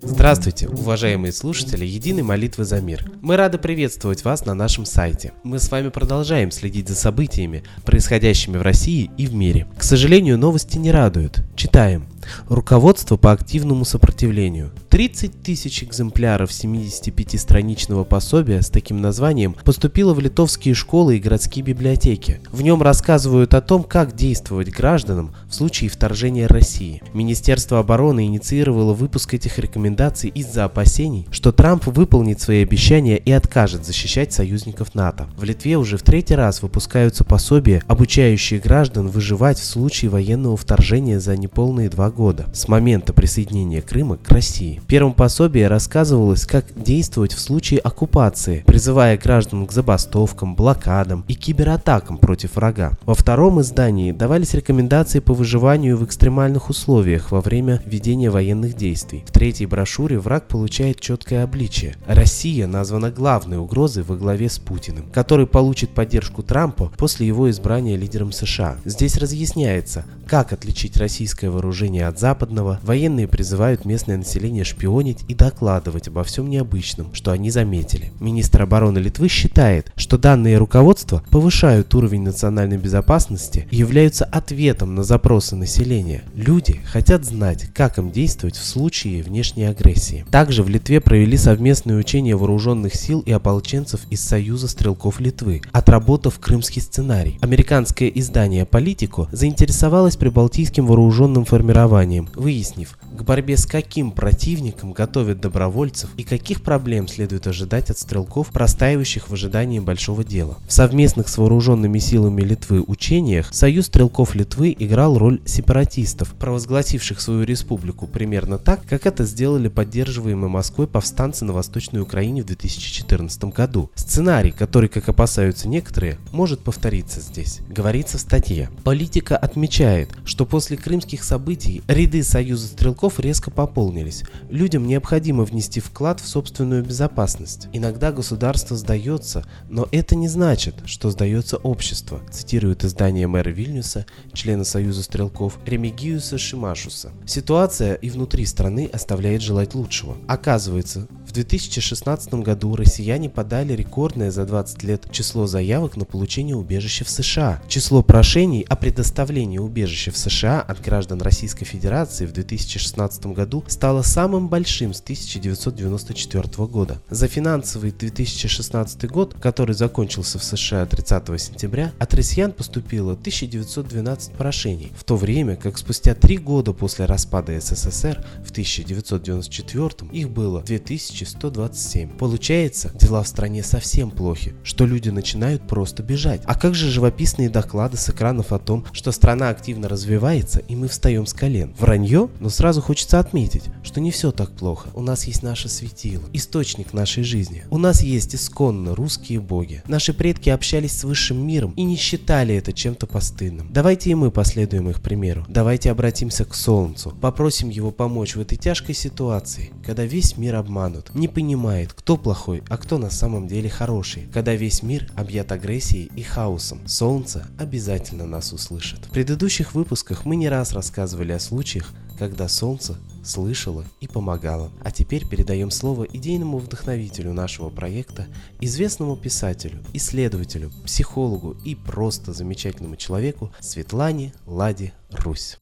Здравствуйте, уважаемые слушатели Единой молитвы за мир. Мы рады приветствовать вас на нашем сайте. Мы с вами продолжаем следить за событиями, происходящими в России и в мире. К сожалению, новости не радуют. Читаем. Руководство по активному сопротивлению. 30 тысяч экземпляров 75-страничного пособия с таким названием поступило в литовские школы и городские библиотеки. В нем рассказывают о том, как действовать гражданам в случае вторжения России. Министерство обороны инициировало выпуск этих рекомендаций из-за опасений, что Трамп выполнит свои обещания и откажет защищать союзников НАТО. В Литве уже в третий раз выпускаются пособия, обучающие граждан выживать в случае военного вторжения за неполные два года, с момента присоединения Крыма к России. В первом пособии рассказывалось, как действовать в случае оккупации, призывая граждан к забастовкам, блокадам и кибератакам против врага. Во втором издании давались рекомендации по выживанию в экстремальных условиях во время ведения военных действий. В третьей брошюре враг получает четкое обличие. Россия названа главной угрозой во главе с Путиным, который получит поддержку Трампа после его избрания лидером США. Здесь разъясняется, как отличить российское вооружение от западного. Военные призывают местное население шпионить и докладывать обо всем необычном, что они заметили. Министр обороны Литвы считает, что данные руководства повышают уровень национальной безопасности и являются ответом на запросы населения. Люди хотят знать, как им действовать в случае внешней агрессии. Также в Литве провели совместные учения вооруженных сил и ополченцев из Союза стрелков Литвы, отработав крымский сценарий. Американское издание «Политику» заинтересовалось прибалтийским вооруженным формированием, выяснив, к борьбе с каким противником готовят добровольцев и каких проблем следует ожидать от стрелков, простаивающих в ожидании большого дела. В совместных с вооруженными силами Литвы учениях Союз стрелков Литвы играл роль сепаратистов, провозгласивших свою республику примерно так, как это сделали поддерживаемые Москвой повстанцы на Восточной Украине в 2014 году. Сценарий, который, как опасаются некоторые, может повториться здесь. Говорится в статье. Политика отмечает, что после крымских событий ряды Союза стрелков резко пополнились. Людям необходимо внести вклад в собственную безопасность. Иногда государство сдается, но это не значит, что сдается общество, цитирует издание мэра Вильнюса, члена Союза стрелков Ремигиуса Шимашуса. Ситуация и внутри страны оставляет желать лучшего. Оказывается, в 2016 году россияне подали рекордное за 20 лет число заявок на получение убежища в США. Число прошений о предоставлении убежища в США от граждан Российской Федерации в 2016 году стало самым большим с 1994 года. За финансовый 2016 год, который закончился в США 30 сентября, от россиян поступило 1912 прошений, в то время как спустя три года после распада СССР в 1994 их было 2000 2127. Получается, дела в стране совсем плохи, что люди начинают просто бежать. А как же живописные доклады с экранов о том, что страна активно развивается и мы встаем с колен? Вранье? Но сразу хочется отметить, что не все так плохо. У нас есть наше светило, источник нашей жизни. У нас есть исконно русские боги. Наши предки общались с высшим миром и не считали это чем-то постыдным. Давайте и мы последуем их примеру. Давайте обратимся к Солнцу, попросим его помочь в этой тяжкой ситуации, когда весь мир обманут не понимает, кто плохой, а кто на самом деле хороший. Когда весь мир объят агрессией и хаосом, Солнце обязательно нас услышит. В предыдущих выпусках мы не раз рассказывали о случаях, когда Солнце слышало и помогало. А теперь передаем слово идейному вдохновителю нашего проекта, известному писателю, исследователю, психологу и просто замечательному человеку Светлане Ладе Русь.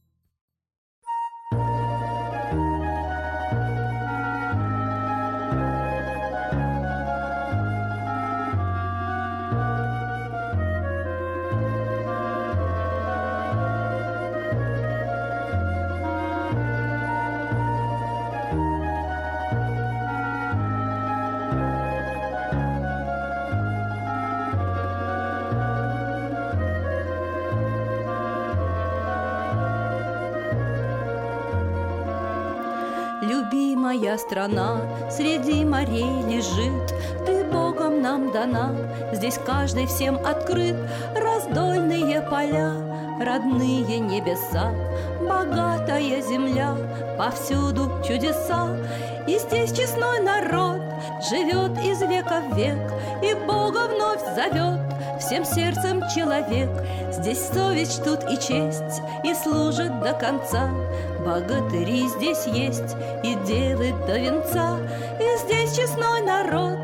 Любимая страна среди морей лежит, Ты Богом нам дана, здесь каждый всем открыт, раздольные поля, родные небеса, богатая земля, повсюду чудеса, и здесь честной народ живет из века в век, и Бога вновь зовет всем сердцем человек. Здесь совесть тут и честь, и служит до конца. Богатыри здесь есть, и девы до венца, и здесь честной народ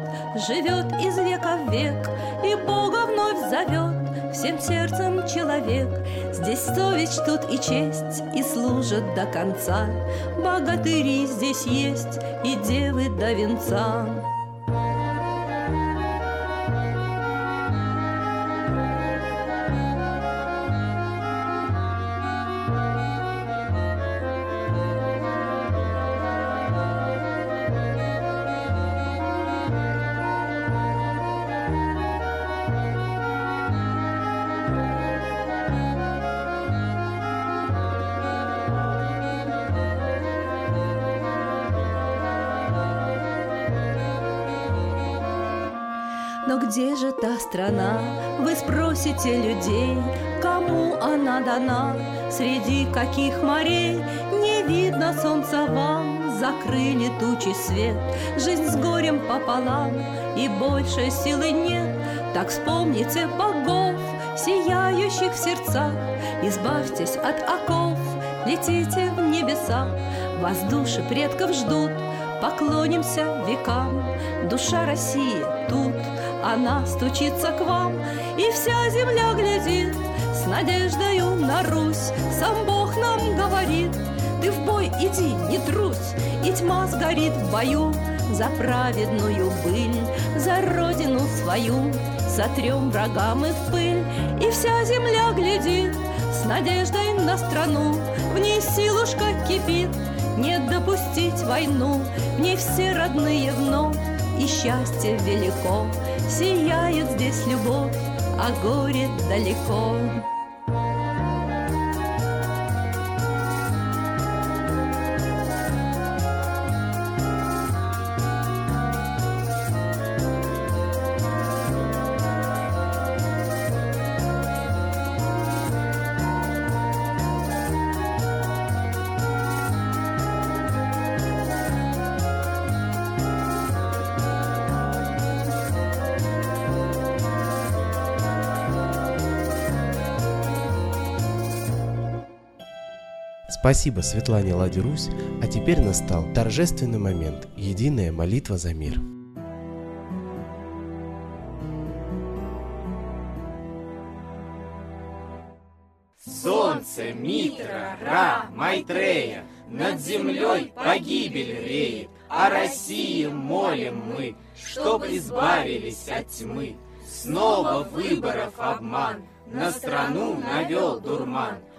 живет из века в век, и Бога вновь зовет всем сердцем человек. Здесь совесть тут и честь, и служат до конца. Богатыри здесь есть, и девы до венца. Но где же та страна, вы спросите людей, Кому она дана, среди каких морей Не видно солнца вам, закрыли тучи свет Жизнь с горем пополам, и больше силы нет Так вспомните богов, сияющих в сердцах. Избавьтесь от оков, летите в небеса. Вас души предков ждут, поклонимся векам. Душа России тут — она стучится к вам, и вся земля глядит С надеждою на Русь, сам Бог нам говорит Ты в бой иди, не трусь, и тьма сгорит в бою За праведную быль, за родину свою Сотрем врагам и в пыль, и вся земля глядит С надеждой на страну, в ней силушка кипит Не допустить войну, в ней все родные вновь и счастье велико, Сияет здесь любовь, а горе далеко. Спасибо Светлане Ладе Русь, а теперь настал торжественный момент – единая молитва за мир. Солнце, Митра, Ра, Майтрея, Над землей погибель реет, О России молим мы, Чтоб избавились от тьмы. Снова выборов обман, На страну навел дурман,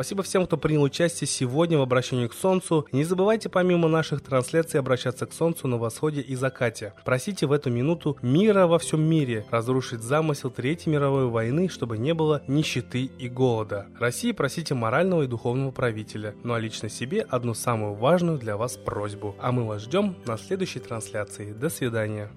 Спасибо всем, кто принял участие сегодня в обращении к Солнцу. Не забывайте помимо наших трансляций обращаться к Солнцу на восходе и закате. Просите в эту минуту мира во всем мире, разрушить замысел Третьей мировой войны, чтобы не было нищеты и голода. России просите морального и духовного правителя, ну а лично себе одну самую важную для вас просьбу. А мы вас ждем на следующей трансляции. До свидания.